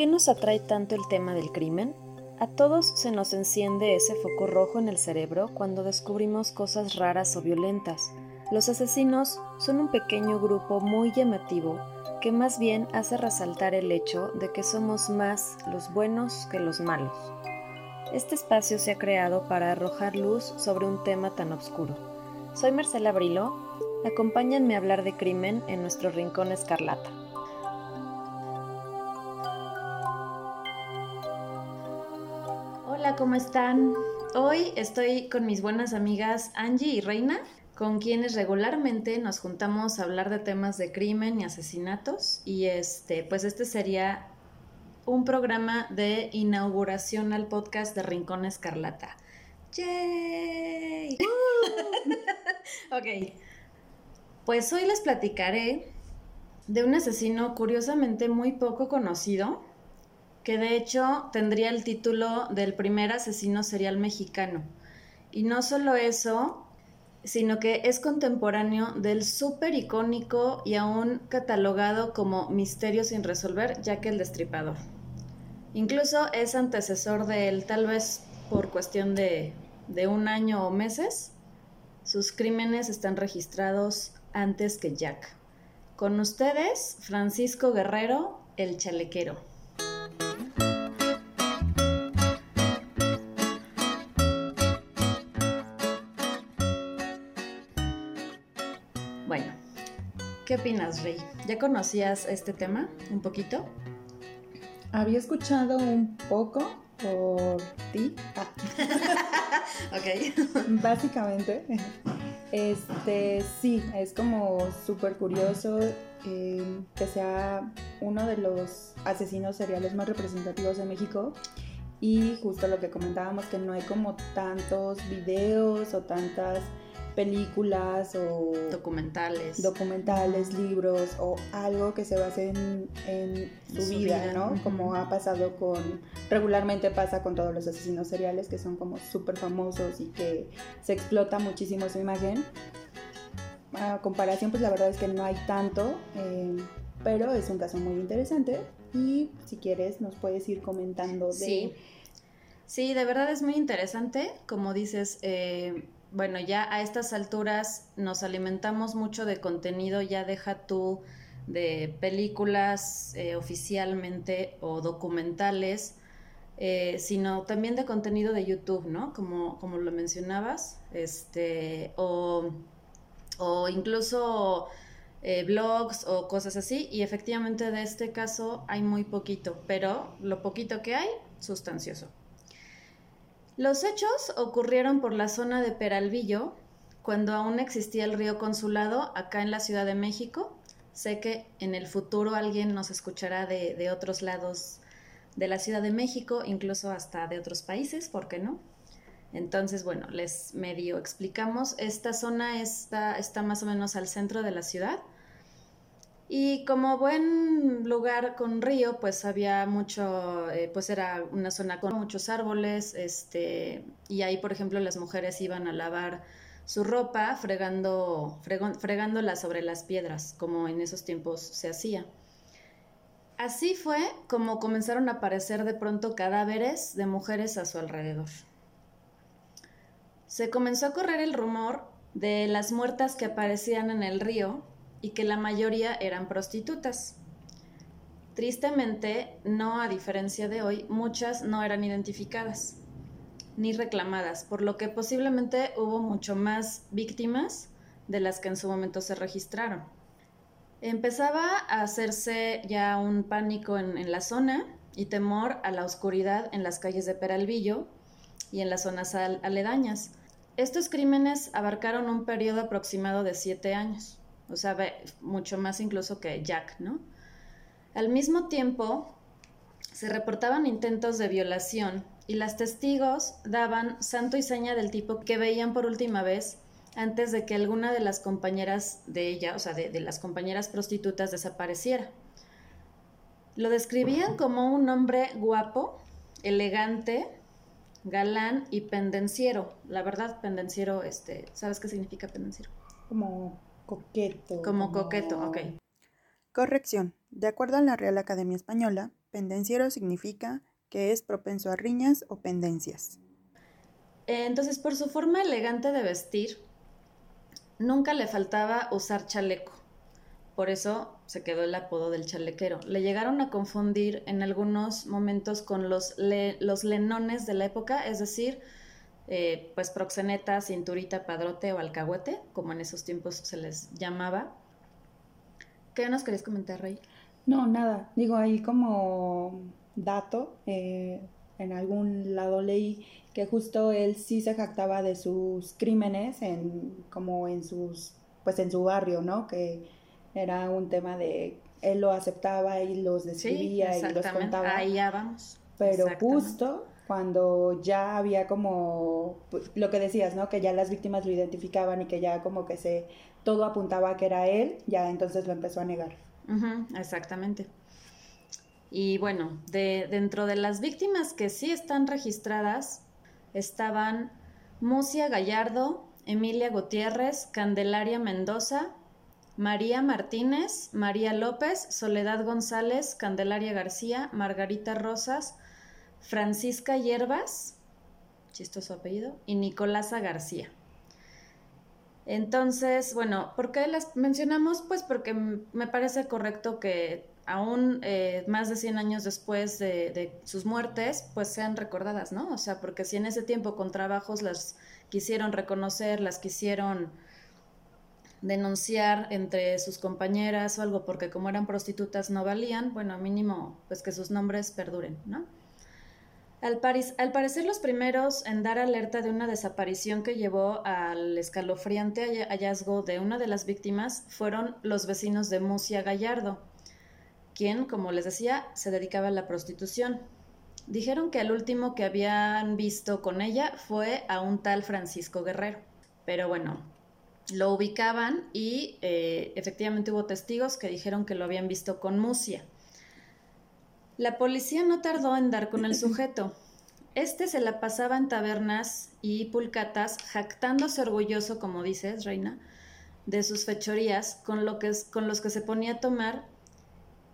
qué nos atrae tanto el tema del crimen? A todos se nos enciende ese foco rojo en el cerebro cuando descubrimos cosas raras o violentas. Los asesinos son un pequeño grupo muy llamativo que más bien hace resaltar el hecho de que somos más los buenos que los malos. Este espacio se ha creado para arrojar luz sobre un tema tan oscuro. Soy Marcela Brilo, acompáñenme a hablar de crimen en nuestro rincón escarlata. ¿Cómo están? Hoy estoy con mis buenas amigas Angie y Reina, con quienes regularmente nos juntamos a hablar de temas de crimen y asesinatos. Y este, pues este sería un programa de inauguración al podcast de Rincón Escarlata. ¡Yay! ok. Pues hoy les platicaré de un asesino curiosamente muy poco conocido, que de hecho tendría el título del primer asesino serial mexicano. Y no solo eso, sino que es contemporáneo del súper icónico y aún catalogado como misterio sin resolver, ya que el destripador. Incluso es antecesor de él, tal vez por cuestión de, de un año o meses. Sus crímenes están registrados antes que Jack. Con ustedes, Francisco Guerrero, el chalequero. ¿Qué opinas, Rey? ¿Ya conocías este tema un poquito? Había escuchado un poco por ti. Ah. ok. Básicamente. Este, sí, es como súper curioso eh, que sea uno de los asesinos seriales más representativos de México. Y justo lo que comentábamos, que no hay como tantos videos o tantas películas o documentales, documentales, libros o algo que se base en, su, vida, ¿no? Como ha pasado con, regularmente pasa con todos los asesinos seriales que son como súper famosos y que se explota muchísimo su imagen. A comparación, pues la verdad es que no hay tanto, eh, pero es un caso muy interesante y si quieres nos puedes ir comentando de... Sí, sí de verdad es muy interesante, como dices, eh, bueno, ya a estas alturas nos alimentamos mucho de contenido, ya deja tú de películas eh, oficialmente o documentales, eh, sino también de contenido de YouTube, ¿no? Como, como lo mencionabas, este, o, o incluso eh, blogs o cosas así, y efectivamente de este caso hay muy poquito, pero lo poquito que hay, sustancioso. Los hechos ocurrieron por la zona de Peralvillo, cuando aún existía el río Consulado acá en la Ciudad de México. Sé que en el futuro alguien nos escuchará de, otros lados de la Ciudad de México, incluso hasta de otros países, ¿por qué no? Entonces, bueno, les medio explicamos. Esta zona está, está más o menos al centro de la ciudad y como buen lugar con río, pues había mucho, eh, pues era una zona con muchos árboles, este, y ahí, por ejemplo, las mujeres iban a lavar su ropa fregando, fregándola sobre las piedras, como en esos tiempos se hacía. Así fue como comenzaron a aparecer de pronto cadáveres de mujeres a su alrededor. Se comenzó a correr el rumor de las muertas que aparecían en el río y que la mayoría eran prostitutas. Tristemente, no a diferencia de hoy, muchas no eran identificadas ni reclamadas, por lo que posiblemente hubo mucho más víctimas de las que en su momento se registraron. Empezaba a hacerse ya un pánico en, la zona y temor a la oscuridad en las calles de Peralvillo y en las zonas aledañas. Estos crímenes abarcaron un periodo aproximado de siete años o sea, mucho más incluso que Jack, ¿no? Al mismo tiempo, se reportaban intentos de violación y las testigos daban santo y seña del tipo que veían por última vez antes de que alguna de las compañeras de ella, o sea, de, las compañeras prostitutas desapareciera. Lo describían como un hombre guapo, elegante, galán y pendenciero. La verdad, pendenciero, este, ¿sabes qué significa pendenciero? Como Coqueto. Como, coqueto, ok. Corrección. De acuerdo a la Real Academia Española, pendenciero significa que es propenso a riñas o pendencias. Entonces, por su forma elegante de vestir, nunca le faltaba usar chaleco. Por eso se quedó el apodo del chalequero. Le llegaron a confundir en algunos momentos con los, los lenones de la época, es decir, eh, pues proxeneta, cinturita, padrote o alcahuete, como en esos tiempos se les llamaba. ¿Qué nos querías comentar, Rey? No, nada. Digo, ahí como dato, eh, en algún lado leí que justo él sí se jactaba de sus crímenes en como en sus pues en su barrio, ¿no? Que era un tema de él lo aceptaba y los describía y los contaba. Ahí ya vamos. Pero justo cuando ya había como pues, lo que decías, ¿no? Que ya las víctimas lo identificaban y que ya como que se todo apuntaba que era él, ya entonces lo empezó a negar. exactamente. Y bueno, de, dentro de las víctimas que sí están registradas estaban Mucia Gallardo, Emilia Gutiérrez, Candelaria Mendoza, María Martínez, María López, Soledad González, Candelaria García, Margarita Rosas, Francisca Hierbas, chistoso apellido, y Nicolasa García. Entonces, bueno, ¿por qué las mencionamos? Pues porque me parece correcto que aún eh, más de 100 años después de, sus muertes, pues sean recordadas, ¿no? O sea, porque si en ese tiempo con trabajos las quisieron reconocer, las quisieron denunciar entre sus compañeras o algo, porque como eran prostitutas no valían, bueno, mínimo, pues que sus nombres perduren, ¿no? Al, parecer los primeros en dar alerta de una desaparición que llevó al escalofriante hallazgo de una de las víctimas fueron los vecinos de Mucia Gallardo, quien, como les decía, se dedicaba a la prostitución. Dijeron que el último que habían visto con ella fue a un tal Francisco Guerrero. Pero bueno, lo ubicaban y eh, efectivamente hubo testigos que dijeron que lo habían visto con Musia. La policía no tardó en dar con el sujeto. Este se la pasaba en tabernas y pulcatas, jactándose orgulloso, como dices, Reina, de sus fechorías, con, lo que, con los que se ponía a tomar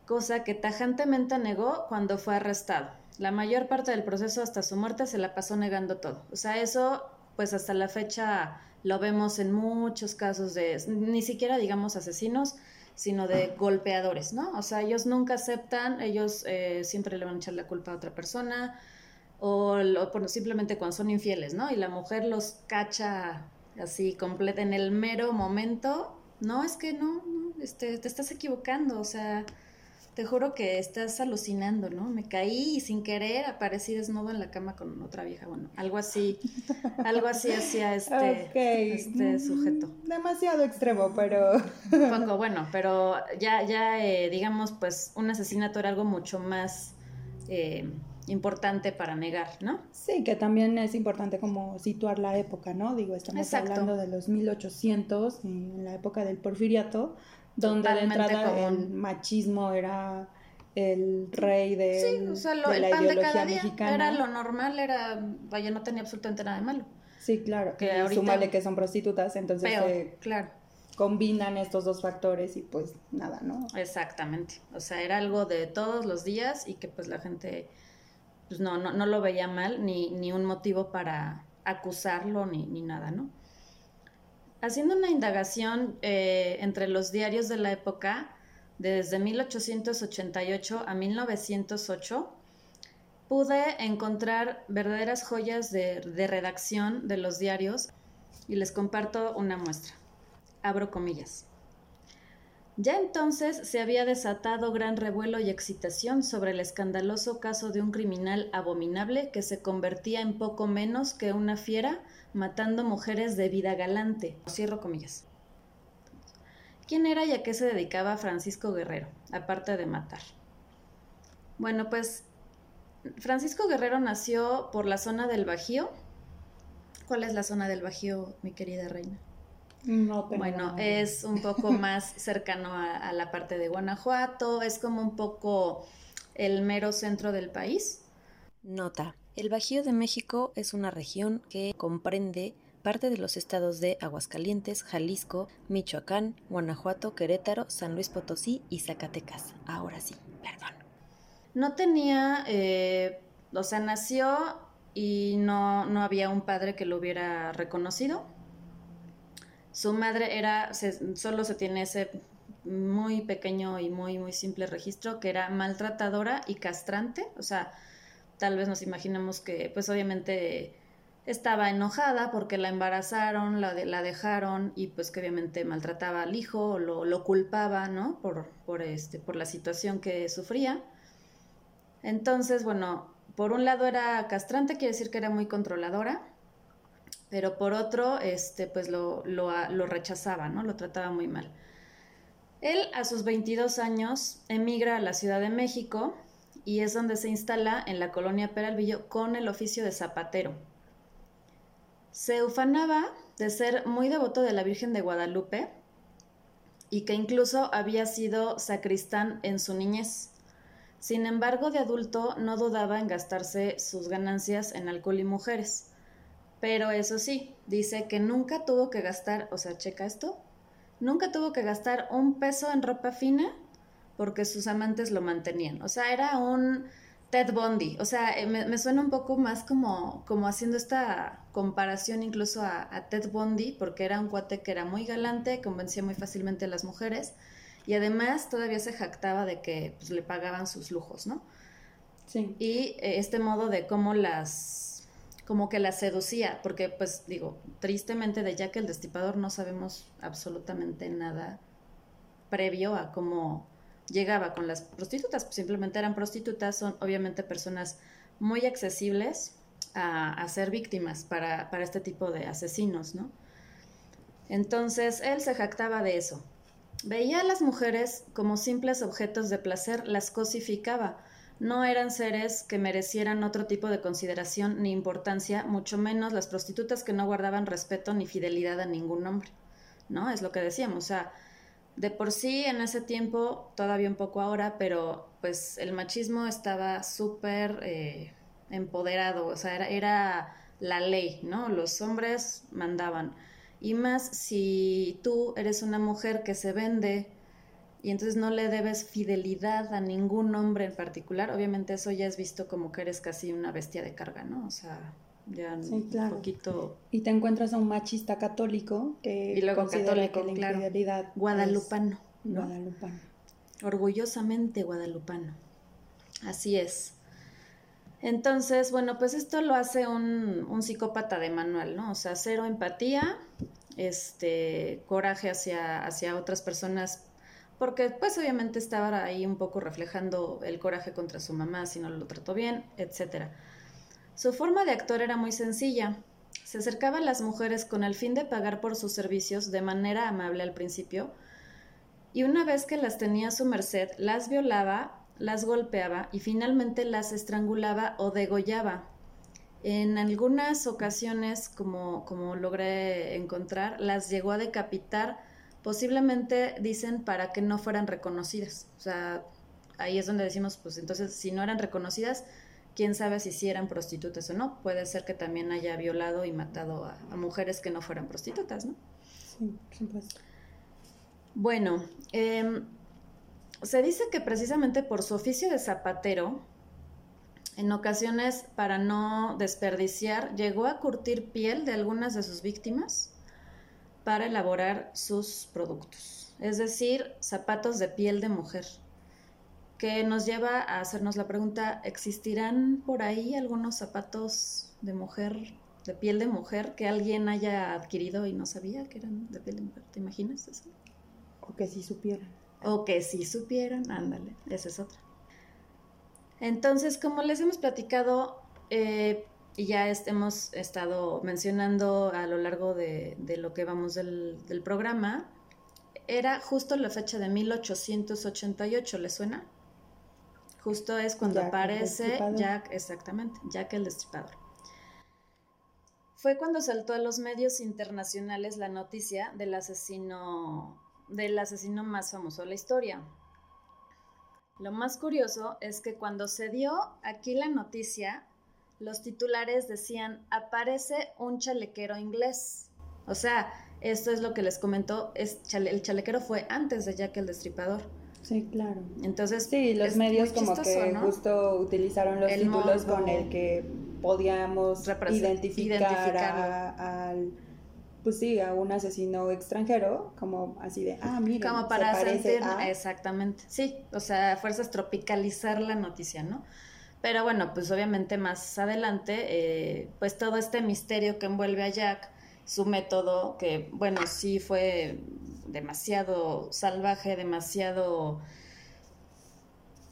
cosa que tajantemente negó cuando fue arrestado. La mayor parte del proceso hasta su muerte se la pasó negando todo. O sea, eso pues hasta la fecha lo vemos en muchos casos de, ni siquiera digamos asesinos, sino de golpeadores, ¿no? O sea, ellos nunca aceptan, ellos eh, siempre le van a echar la culpa a otra persona o, simplemente cuando son infieles, ¿no? Y la mujer los cacha así completa en el mero momento. No, es que no, no este, te estás equivocando, o sea, te juro que estás alucinando, ¿no? Me caí y sin querer aparecí desnudo en la cama con otra vieja. Bueno, algo así, algo así hacía este, este sujeto. Mm, demasiado extremo, pero. Poco, bueno, pero ya, ya eh, digamos, pues un asesinato era algo mucho más eh, importante para negar, ¿no? Sí, que también es importante como situar la época, ¿no? Digo, estamos hablando de los 1800, en la época del porfiriato donde de entrada el machismo era el rey de, sí, o sea, lo, el pan de cada día Era lo normal, era, vaya, no tenía absolutamente nada de malo. Sí, claro. Que ahorita, que son prostitutas, entonces claro. combinan estos dos factores y pues nada, ¿no? Exactamente. O sea, era algo de todos los días y que pues la gente pues no, no, no lo veía mal, ni, ni un motivo para acusarlo, ni, ni nada, ¿no? Haciendo una indagación eh, entre los diarios de la época, desde 1888 a 1908, pude encontrar verdaderas joyas de, de, redacción de los diarios y les comparto una muestra. Abro comillas. Ya entonces se había desatado gran revuelo y excitación sobre el escandaloso caso de un criminal abominable que se convertía en poco menos que una fiera matando mujeres de vida galante. Cierro comillas. ¿Quién era y a qué se dedicaba Francisco Guerrero, aparte de matar? Bueno, pues Francisco Guerrero nació por la zona del Bajío. ¿Cuál es la zona del Bajío, mi querida reina? No bueno, es un poco más cercano a, la parte de Guanajuato, es como un poco el mero centro del país. Nota. El Bajío de México es una región que comprende parte de los estados de Aguascalientes, Jalisco, Michoacán, Guanajuato, Querétaro, San Luis Potosí y Zacatecas. Ahora sí, perdón. No tenía, eh, o sea, nació y no, no había un padre que lo hubiera reconocido. Su madre era, solo se tiene ese muy pequeño y muy, muy simple registro que era maltratadora y castrante, o sea, tal vez nos imaginamos que pues obviamente estaba enojada porque la embarazaron, la, la dejaron y pues que obviamente maltrataba al hijo o lo, lo culpaba, ¿no? Por, por, este, por la situación que sufría. Entonces, bueno, por un lado era castrante, quiere decir que era muy controladora, pero por otro, este, pues lo, lo, lo rechazaba, ¿no? Lo trataba muy mal. Él a sus 22 años emigra a la Ciudad de México y es donde se instala en la colonia Peralvillo con el oficio de zapatero. Se ufanaba de ser muy devoto de la Virgen de Guadalupe y que incluso había sido sacristán en su niñez. Sin embargo, de adulto no dudaba en gastarse sus ganancias en alcohol y mujeres. Pero eso sí, dice que nunca tuvo que gastar, o sea, checa esto, nunca tuvo que gastar un peso en ropa fina porque sus amantes lo mantenían. O sea, era un Ted Bundy. O sea, eh, me, suena un poco más como, como haciendo esta comparación incluso a, Ted Bundy, porque era un cuate que era muy galante, convencía muy fácilmente a las mujeres y además todavía se jactaba de que pues, le pagaban sus lujos, ¿no? Sí. Y eh, este modo de cómo las como que las seducía, porque pues digo, tristemente de Jack el Destipador no sabemos absolutamente nada previo a cómo llegaba con las prostitutas, pues, simplemente eran prostitutas, son obviamente personas muy accesibles a, ser víctimas para, para, este tipo de asesinos, ¿no? Entonces él se jactaba de eso. Veía a las mujeres como simples objetos de placer, las cosificaba. No eran seres que merecieran otro tipo de consideración ni importancia, mucho menos las prostitutas que no guardaban respeto ni fidelidad a ningún hombre. ¿No? Es lo que decíamos. O sea, de por sí en ese tiempo, todavía un poco ahora, pero pues el machismo estaba súper eh, empoderado, o sea, era, era, la ley, ¿no? Los hombres mandaban. Y más si tú eres una mujer que se vende y entonces no le debes fidelidad a ningún hombre en particular, obviamente eso ya es visto como que eres casi una bestia de carga, ¿no? O sea, ya un poquito... Y te encuentras a un machista católico que y luego católico, que la claro. guadalupano, Guadalupano. Orgullosamente guadalupano. Así es. Entonces, bueno, pues esto lo hace un, un, psicópata de manual, ¿no? O sea, cero empatía, este, coraje hacia, hacia otras personas, porque pues obviamente estaba ahí un poco reflejando el coraje contra su mamá si no lo trató bien, etcétera. Su forma de actuar era muy sencilla. Se acercaba a las mujeres con el fin de pagar por sus servicios de manera amable al principio, y una vez que las tenía a su merced, las violaba, las golpeaba y finalmente las estrangulaba o degollaba. En algunas ocasiones, como, como logré encontrar, las llegó a decapitar, posiblemente dicen para que no fueran reconocidas. O sea, ahí es donde decimos, pues entonces, si no eran reconocidas, quién sabe si sí eran prostitutas o no. Puede ser que también haya violado y matado a, mujeres que no fueran prostitutas, ¿no? Sí, supuesto. Bueno, em, se dice que precisamente por su oficio de zapatero, en ocasiones, para no desperdiciar, llegó a curtir piel de algunas de sus víctimas para elaborar sus productos, es decir, zapatos de piel de mujer que nos lleva a hacernos la pregunta, ¿existirán por ahí algunos zapatos de mujer, de piel de mujer, que alguien haya adquirido y no sabía que eran de piel de mujer? ¿Te imaginas eso? O que sí supieran. O que sí supieran, ándale, esa es otra. Entonces, como les hemos platicado, eh, y ya hemos estado mencionando a lo largo de, lo que vamos del, del programa, era justo la fecha de 1888, ¿le suena? Justo es cuando aparece Jack, exactamente, Jack el Destripador. Fue cuando saltó a los medios internacionales la noticia del asesino, del asesino más famoso de la historia. Lo más curioso es que cuando se dio aquí la noticia, los titulares decían, aparece un chalequero inglés. O sea, esto es lo que les comentó, es el chalequero fue antes de Jack el Destripador. Sí, claro. Entonces, sí, los medios como que justo utilizaron los títulos con el que podíamos identificar al pues sí, a un asesino extranjero, como así de, ah, mira, como para sentir, exactamente, sí, o sea, fuerzas tropicalizar la noticia, ¿no? Pero bueno, pues obviamente más adelante, eh, pues todo este misterio que envuelve a Jack, su método, que bueno, sí fue demasiado salvaje, demasiado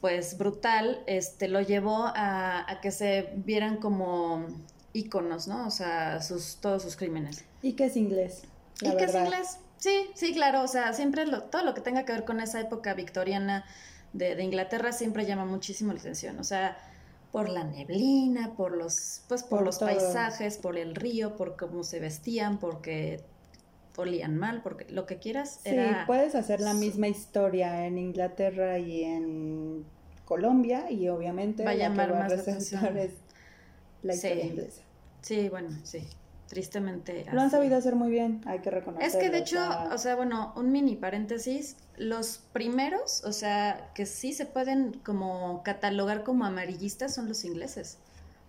pues brutal, este lo llevó a, a que se vieran como íconos, ¿no? O sea, sus, todos sus crímenes. Y que es inglés. y que es inglés. Sí, sí, claro. O sea, siempre lo, todo lo que tenga que ver con esa época victoriana de, de Inglaterra siempre llama muchísimo la atención. O sea, por la neblina, por los, pues, por, los paisajes, por el río, por cómo se vestían, porque olían mal, porque lo que quieras. Sí, puedes hacer la misma historia en Inglaterra y en Colombia y obviamente va a llamar más la atención. Es la historia inglesa. Sí, bueno, sí tristemente. Lo han sabido hacer muy bien, hay que reconocerlo. Es que de hecho, o sea, bueno, un mini paréntesis, los primeros, o sea, que sí se pueden como catalogar como amarillistas son los ingleses.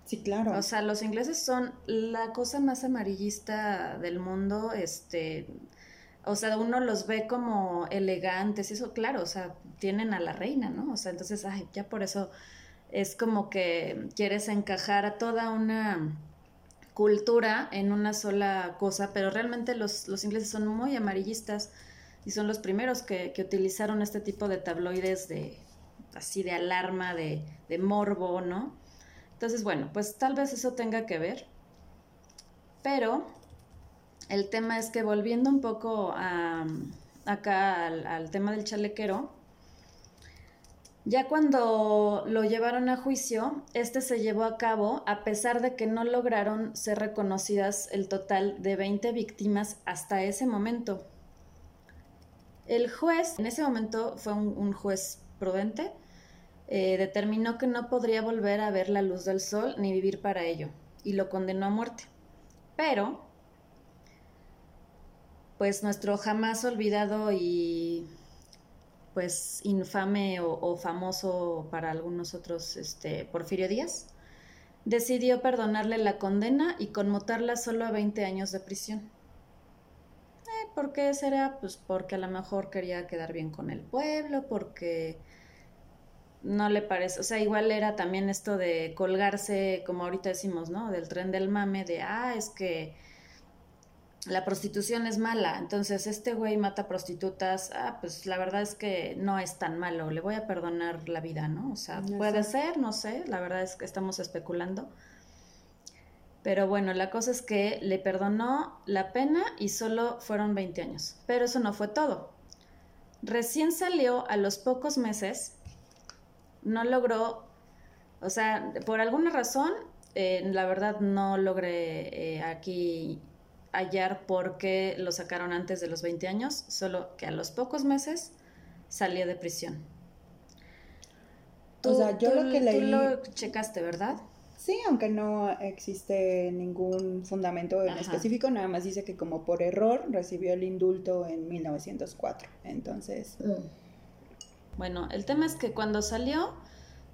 Sí, claro. O sea, los ingleses son la cosa más amarillista del mundo, este, o sea, uno los ve como elegantes eso, claro, o sea, tienen a la reina, ¿no? O sea, entonces, ay, ya por eso es como que quieres encajar a toda una cultura en una sola cosa, pero realmente los, los ingleses son muy amarillistas y son los primeros que, utilizaron este tipo de tabloides de así de alarma, de, de, morbo, ¿no? Entonces, bueno, pues tal vez eso tenga que ver, pero el tema es que volviendo un poco acá al tema del chalequero, ya cuando lo llevaron a juicio, este se llevó a cabo a pesar de que no lograron ser reconocidas el total de 20 víctimas hasta ese momento. El juez, en ese momento fue un, juez prudente, eh, determinó que no podría volver a ver la luz del sol ni vivir para ello, y lo condenó a muerte. Pero, pues nuestro jamás olvidado y pues infame o, famoso para algunos otros, este, Porfirio Díaz, decidió perdonarle la condena y conmutarla solo a 20 años de prisión. Eh, ¿Por qué será? Pues porque a lo mejor quería quedar bien con el pueblo, porque no le parece, o sea, igual era también esto de colgarse, como ahorita decimos, ¿no? Del tren del mame, de, ah, es que la prostitución es mala, entonces este güey mata prostitutas, ah, pues la verdad es que no es tan malo, le voy a perdonar la vida, ¿no? O sea, puede ser, no sé, la verdad es que estamos especulando. Pero bueno, la cosa es que le perdonó la pena y solo fueron 20 años. Pero eso no fue todo. Recién salió a los pocos meses, no logró, o sea, por alguna razón, eh, la verdad no logré eh, aquí hallar por qué lo sacaron antes de los 20 años, solo que a los pocos meses salía de prisión. o sea, yo lo que leí... Tú lo checaste, ¿verdad? Sí, aunque no existe ningún fundamento en específico, nada más dice que como por error recibió el indulto en 1904. Entonces... Mm. Bueno, el tema es que cuando salió,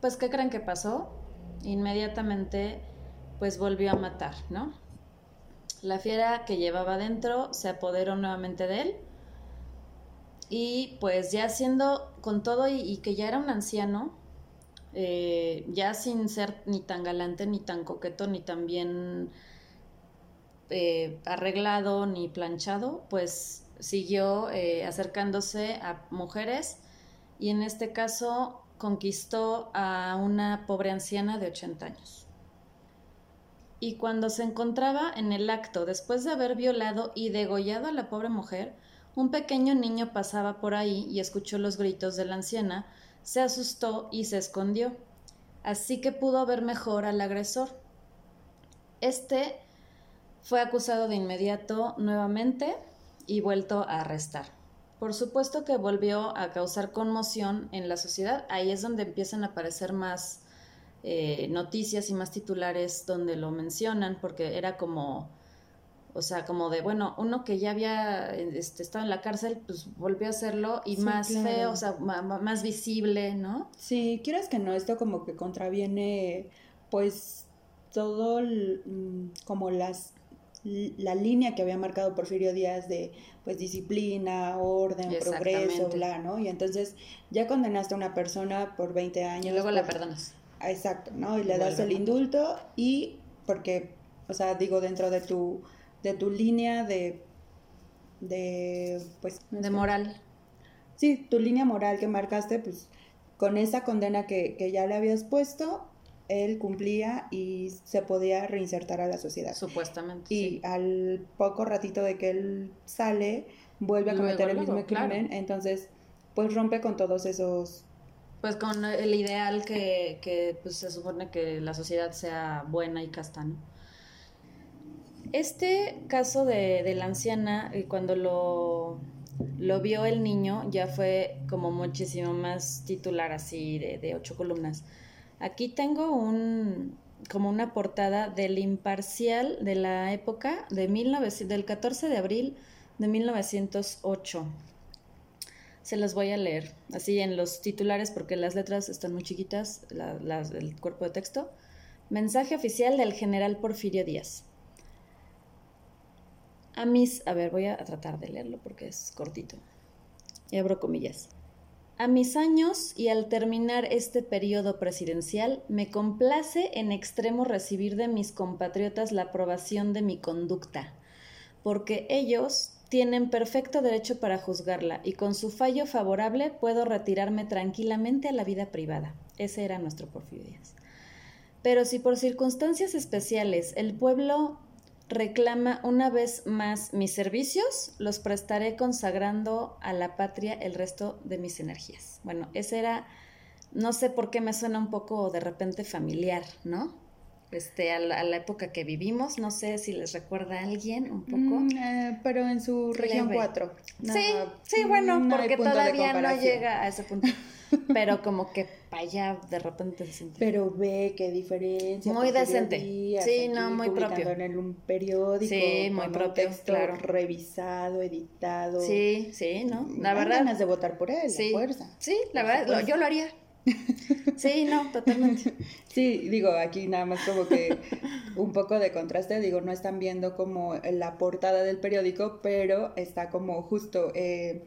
pues ¿qué creen que pasó? Inmediatamente pues volvió a matar, ¿no? La fiera que llevaba dentro se apoderó nuevamente de él y pues ya siendo con todo y, que ya era un anciano, eh, ya sin ser ni tan galante, ni tan coqueto, ni tan bien eh, arreglado, ni planchado, pues siguió eh, acercándose a mujeres y en este caso conquistó a una pobre anciana de 80 años y cuando se encontraba en el acto después de haber violado y degollado a la pobre mujer, un pequeño niño pasaba por ahí y escuchó los gritos de la anciana, se asustó y se escondió. Así que pudo ver mejor al agresor. Este fue acusado de inmediato nuevamente y vuelto a arrestar. Por supuesto que volvió a causar conmoción en la sociedad, ahí es donde empiezan a aparecer más eh, noticias y más titulares donde lo mencionan, porque era como, o sea, como de, bueno, uno que ya había este, estado en la cárcel, pues volvió a hacerlo y más feo, o sea, más visible, ¿no? Sí, quieras que no, esto como que contraviene, pues, todo mm, como las la línea que había marcado Porfirio Díaz de pues disciplina, orden, progreso, bla, ¿no? Y entonces ya condenaste a una persona por 20 años. Y luego la perdonas. Exacto, ¿no? Y le das el indulto y porque, o sea, digo, dentro de tu, de tu línea de, de, pues... de moral. Sí, tu línea moral que marcaste, pues con esa condena que, que ya le habías puesto, él cumplía y se podía reinsertar a la sociedad. Supuestamente. Y al poco ratito de que él sale, vuelve a cometer el mismo crimen, entonces pues rompe con todos esos pues con el ideal que, que pues, se supone que la sociedad sea buena y casta, Este caso de, de la anciana, eh, cuando lo, lo, vio el niño, ya fue como muchísimo más titular así de, de ocho columnas. Aquí tengo un como una portada del imparcial de la época de 19, del 14 de abril de 1908 se las voy a leer, así en los titulares porque las letras están muy chiquitas, las del cuerpo de texto. Mensaje oficial del general Porfirio Díaz. A mis, a ver, voy a tratar de leerlo porque es cortito. Y abro comillas. A mis años y al terminar este periodo presidencial, me complace en extremo recibir de mis compatriotas la aprobación de mi conducta, porque ellos tienen perfecto derecho para juzgarla y con su fallo favorable puedo retirarme tranquilamente a la vida privada. Ese era nuestro Porfirio. Pero si por circunstancias especiales el pueblo reclama una vez más mis servicios, los prestaré consagrando a la patria el resto de mis energías. Bueno, ese era, no sé por qué me suena un poco de repente familiar, ¿no? Este, a la, época que vivimos. No sé si les recuerda a alguien un poco. Mm, eh, pero en su región 4. sí, sí, bueno, porque todavía no llega a ese punto. Pero como que para allá de repente se. Pero ve qué diferencia. Muy decente. sí, no, muy propio. En un periódico. Sí, muy propio. claro. revisado, editado. Sí, sí, ¿no? La verdad. ganas de votar por él, sí, fuerza. Sí, la verdad, yo lo haría. Sí, no, totalmente. Sí, digo, aquí nada más como que un poco de contraste, digo, no están viendo como la portada del periódico, pero está como justo eh,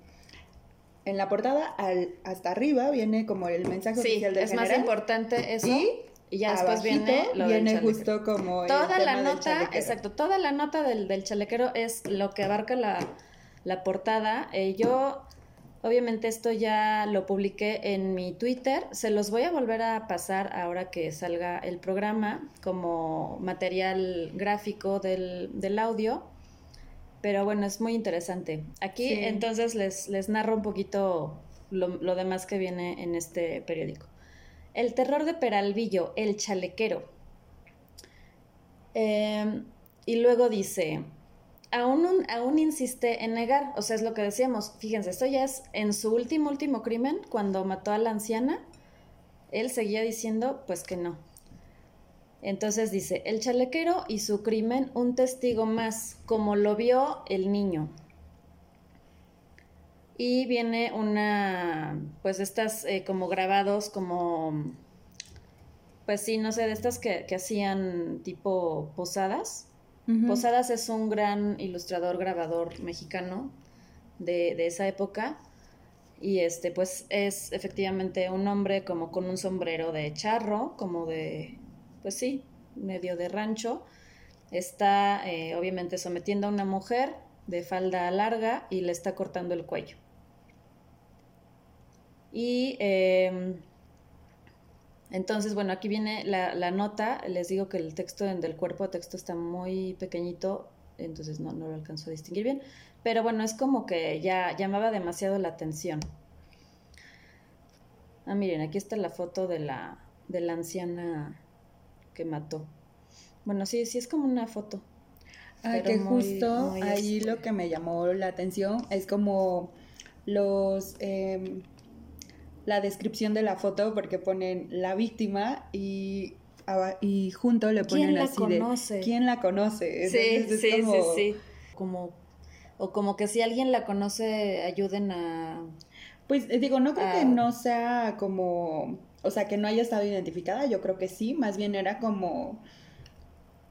en la portada al, hasta arriba viene como el mensaje oficial del es más importante eso. Y, ya después viene lo viene justo como toda la nota, exacto, toda la nota del, del chalequero es lo que abarca la, la portada. Eh, yo Obviamente esto ya lo publiqué en mi Twitter. Se los voy a volver a pasar ahora que salga el programa como material gráfico del, audio. Pero bueno, es muy interesante. Aquí entonces les, les, narro un poquito lo, demás que viene en este periódico. El terror de Peralvillo, el chalequero. Em, y luego dice, aún, aún insiste en negar, o sea, es lo que decíamos, fíjense, esto ya es en su último, último crimen, cuando mató a la anciana, él seguía diciendo, pues que no. Entonces dice, el chalequero y su crimen, un testigo más, como lo vio el niño. Y viene una, pues estas eh, como grabados, como, pues sí, no sé, de estas que, que hacían tipo posadas Posadas es un gran ilustrador, grabador mexicano de, de, esa época. Y este, pues es efectivamente un hombre como con un sombrero de charro, como de, pues sí, medio de rancho. Está eh, obviamente sometiendo a una mujer de falda larga y le está cortando el cuello. Y em, entonces, bueno, aquí viene la, nota, les digo que el texto del cuerpo de texto está muy pequeñito, entonces no, no lo alcanzo a distinguir bien, pero bueno, es como que ya llamaba demasiado la atención. Ah, miren, aquí está la foto de la, de la anciana que mató. Bueno, sí, sí es como una foto. Ah, que justo ahí lo que me llamó la atención es como los... Em, la descripción de la foto porque ponen la víctima y, y junto le ponen ¿Quién la así conoce? de ¿quién la conoce? Sí, Entonces sí, es como, sí, sí. Como, o como que si alguien la conoce, ayuden a... Pues eh, digo, no creo que no sea como, o sea, que no haya estado identificada, yo creo que sí, más bien era como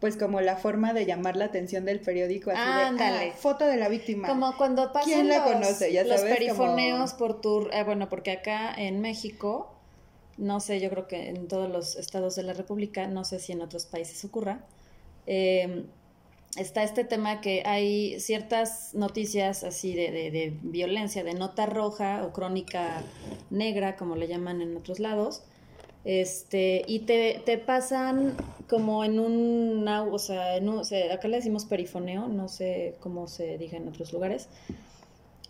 pues como la forma de llamar la atención del periódico así de ah, foto de la víctima. Como cuando pasan ¿Quién la los, conoce? Ya los sabes, perifoneos por tu... eh, bueno, porque acá en México, no sé, yo creo que en todos los estados de la República, no sé si en otros países ocurra, eh, está este tema que hay ciertas noticias así de, de, de violencia, de nota roja o crónica negra, como le llaman en otros lados, este, y te, te pasan como en un, o sea, acá le decimos perifoneo, no sé cómo se diga en otros lugares.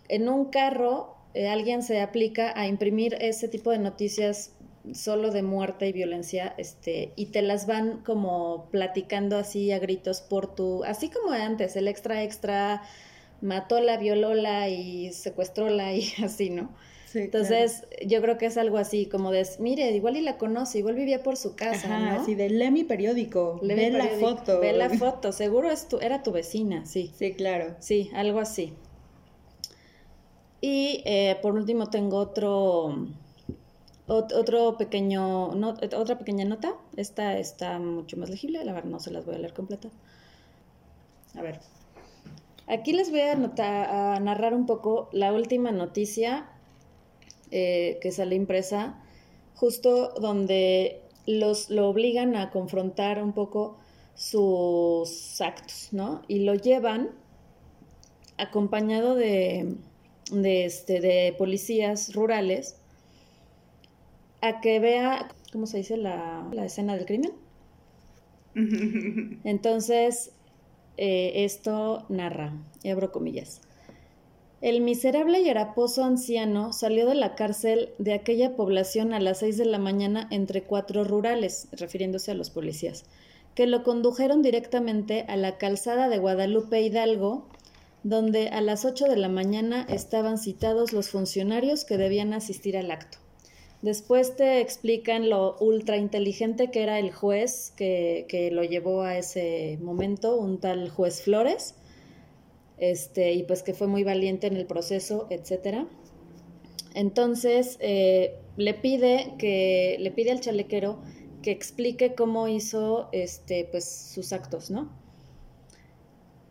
En un carro, eh, alguien se aplica a imprimir ese tipo de noticias solo de muerte y violencia, este, y te las van como platicando así a gritos por tu, así como antes, el extra extra matóla, violóla y secuestróla y así, ¿no? Sí, Entonces, yo creo que es algo así, como de, mire, igual y la conoce, igual vivía por su casa, Ajá, ¿no? así de lee mi periódico, Lee ve mi la periódico, foto. Ve la foto, seguro es tu, era tu vecina, sí. Sí, claro. Sí, algo así. Y eh, por último tengo otro, ot- otro pequeño, no- otra pequeña nota. Esta está mucho más legible, la verdad no se las voy a leer completa. A ver. Aquí les voy a, anotar- a narrar un poco la última noticia eh, que sale impresa, justo donde los, lo obligan a confrontar un poco sus actos, ¿no? Y lo llevan acompañado de, de, este, de policías rurales a que vea, ¿cómo se dice? La, la escena del crimen. Entonces, eh, esto narra, y abro comillas. El miserable y haraposo anciano salió de la cárcel de aquella población a las seis de la mañana entre cuatro rurales, refiriéndose a los policías, que lo condujeron directamente a la calzada de Guadalupe Hidalgo, donde a las ocho de la mañana estaban citados los funcionarios que debían asistir al acto. Después te explican lo ultra inteligente que era el juez que, que lo llevó a ese momento, un tal juez Flores, este, y pues que fue muy valiente en el proceso, etcétera. Entonces eh, le pide que le pide al chalequero que explique cómo hizo este, pues, sus actos, ¿no?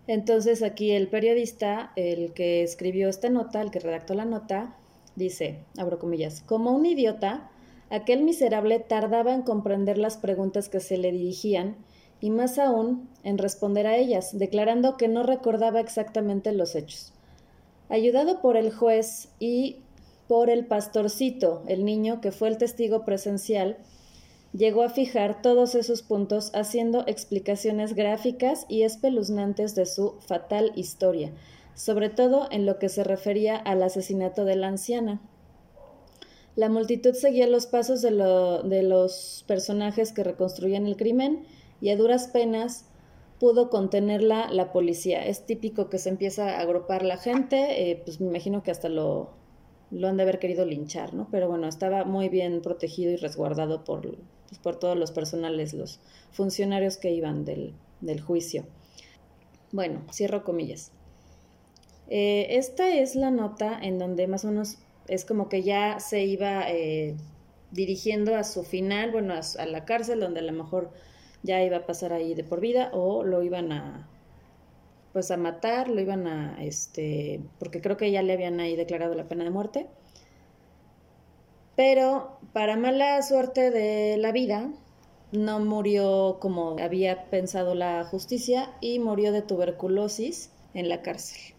Entonces aquí el periodista, el que escribió esta nota, el que redactó la nota, dice, abro comillas, como un idiota, aquel miserable tardaba en comprender las preguntas que se le dirigían y más aún en responder a ellas, declarando que no recordaba exactamente los hechos. Ayudado por el juez y por el pastorcito, el niño que fue el testigo presencial, llegó a fijar todos esos puntos haciendo explicaciones gráficas y espeluznantes de su fatal historia, sobre todo en lo que se refería al asesinato de la anciana. La multitud seguía los pasos de, de los personajes que reconstruían el crimen y a duras penas pudo contenerla la policía. Es típico que se empieza a agrupar la gente, eh, pues me imagino que hasta lo, lo han de haber querido linchar, ¿no? Pero bueno, estaba muy bien protegido y resguardado por, pues, por todos los personales, los funcionarios que iban del, del juicio. Bueno, cierro comillas. Eh, esta es la nota en donde más o menos es como que ya se iba eh, dirigiendo a su final, bueno, a, a la cárcel, donde a lo mejor ya iba a pasar ahí de por vida o lo iban a pues a matar, lo iban a este porque creo que ya le habían ahí declarado la pena de muerte. Pero para mala suerte de la vida, no murió como había pensado la justicia y murió de tuberculosis en la cárcel.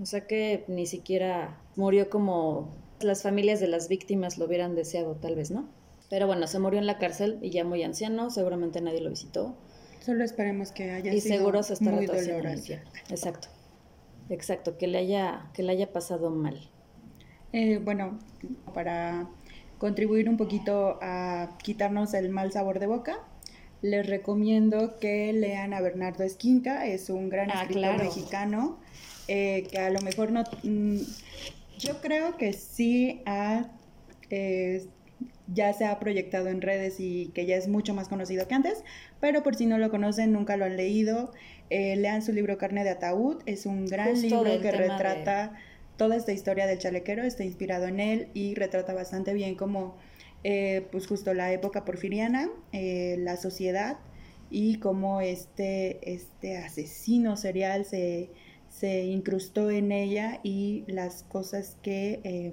O sea que ni siquiera murió como las familias de las víctimas lo hubieran deseado, tal vez, ¿no? Pero bueno, se murió en la cárcel y ya muy anciano, seguramente nadie lo visitó. Solo esperemos que haya y sido seguro se está muy tiempo. Exacto. Exacto, que le haya, que le haya pasado mal. Eh, bueno, para contribuir un poquito a quitarnos el mal sabor de boca, les recomiendo que lean a Bernardo Esquinca, es un gran Ah, escritor claro. mexicano, eh, que a lo mejor no... mm, yo creo que sí ha ya se ha proyectado en redes y que ya es mucho más conocido que antes, pero por si no lo conocen, nunca lo han leído, eh, lean su libro Carne de Ataúd, es un gran libro que retrata toda esta historia del chalequero, está inspirado en él y retrata bastante bien como eh, pues justo la época porfiriana, eh, la sociedad y cómo este, este asesino serial se, se incrustó en ella y las cosas que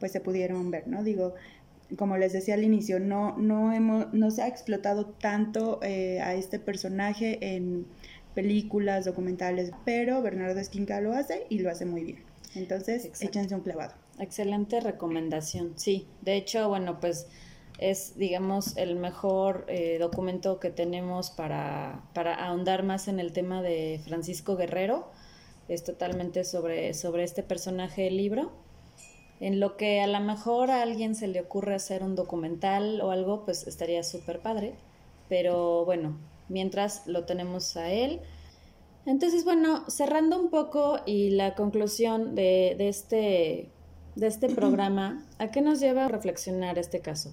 pues se pudieron ver, ¿no? Digo, como les decía al inicio, no, no, hemos, no se ha explotado tanto eh, a este personaje en películas, documentales, pero Bernardo Esquinca lo hace y lo hace muy bien. Entonces, échense un clavado. Excelente recomendación, sí. De hecho, bueno, pues es, digamos, el mejor eh, documento que tenemos para, para ahondar más en el tema de Francisco Guerrero. Es totalmente sobre, sobre este personaje del libro en lo que a lo mejor a alguien se le ocurre hacer un documental o algo, pues estaría súper padre. Pero bueno, mientras lo tenemos a él. Entonces, bueno, cerrando un poco y la conclusión de, este, de este programa, ¿a qué nos lleva a reflexionar este caso?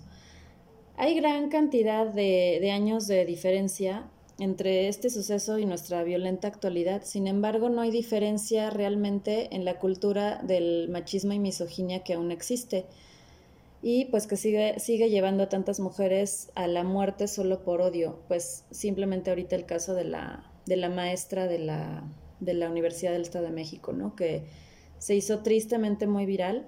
Hay gran cantidad de, de años de diferencia entre este suceso y nuestra violenta actualidad. Sin embargo, no hay diferencia realmente en la cultura del machismo y misoginia que aún existe y pues que sigue, sigue llevando a tantas mujeres a la muerte solo por odio. Pues simplemente ahorita el caso de la, de la maestra de la, de la Universidad del Estado de México, ¿no? Que se hizo tristemente muy viral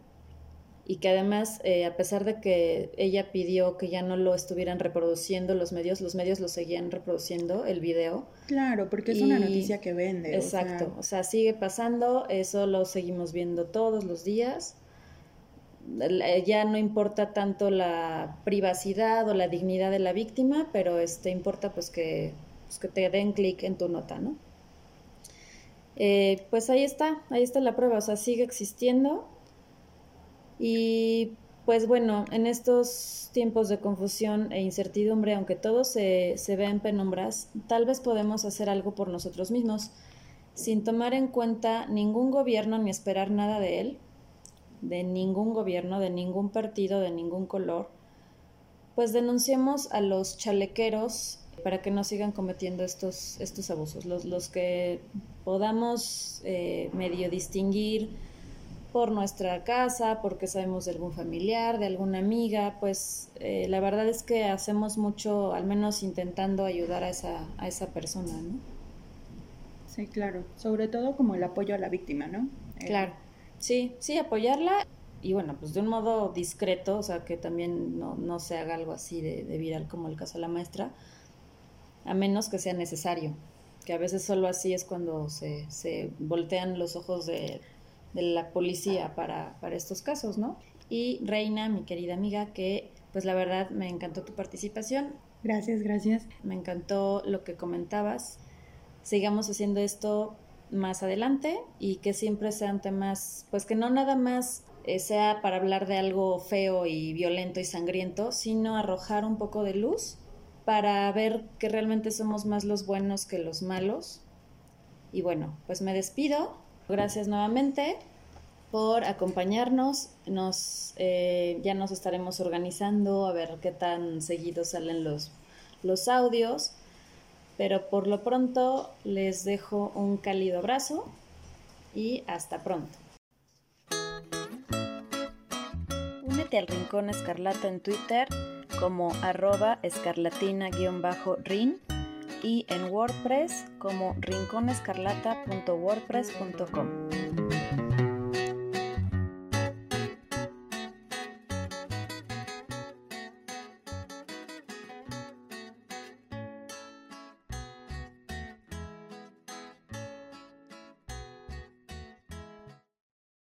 y que además, eh, a pesar de que ella pidió que ya no lo estuvieran reproduciendo los medios, los medios lo seguían reproduciendo, el video. Claro, porque es una noticia que vende. Exacto, o sea, sigue pasando, eso lo seguimos viendo todos los días. Eh, ya no importa tanto la privacidad o la dignidad de la víctima, pero este importa pues que, pues, que te den clic en tu nota, ¿no? Eh, pues ahí está, ahí está la prueba, o sea, sigue existiendo y pues bueno, en estos tiempos de confusión e incertidumbre, aunque todo se, se ve en penumbras, tal vez podemos hacer algo por nosotros mismos, sin tomar en cuenta ningún gobierno ni esperar nada de él, de ningún gobierno, de ningún partido, de ningún color, pues denunciemos a los chalequeros para que no sigan cometiendo estos, estos abusos, los, los que podamos eh, medio distinguir, por nuestra casa, porque sabemos de algún familiar, de alguna amiga, pues eh, la verdad es que hacemos mucho, al menos intentando ayudar a esa, a esa persona, ¿no? Sí, claro, sobre todo como el apoyo a la víctima, ¿no? Eh, claro, sí, sí, apoyarla y bueno, pues de un modo discreto, o sea, que también no, no se haga algo así de, de viral como el caso de la maestra, a menos que sea necesario, que a veces solo así es cuando se, se voltean los ojos de de la policía para, para estos casos, ¿no? Y Reina, mi querida amiga, que pues la verdad me encantó tu participación. Gracias, gracias. Me encantó lo que comentabas. Sigamos haciendo esto más adelante y que siempre sean temas, pues que no nada más eh, sea para hablar de algo feo y violento y sangriento, sino arrojar un poco de luz para ver que realmente somos más los buenos que los malos. Y bueno, pues me despido Gracias nuevamente por acompañarnos. Nos, eh, ya nos estaremos organizando a ver qué tan seguidos salen los, los audios. Pero por lo pronto les dejo un cálido abrazo y hasta pronto. Únete al Rincón Escarlata en Twitter como arroba escarlatina-rin y en WordPress como rinconescarlata.wordpress.com.